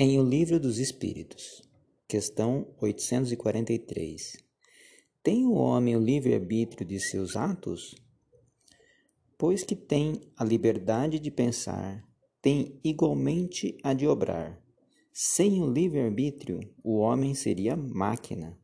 Em O Livro dos Espíritos, questão 843. Tem o homem o livre-arbítrio de seus atos? Pois que tem a liberdade de pensar, tem igualmente a de obrar. Sem o livre-arbítrio, o homem seria máquina.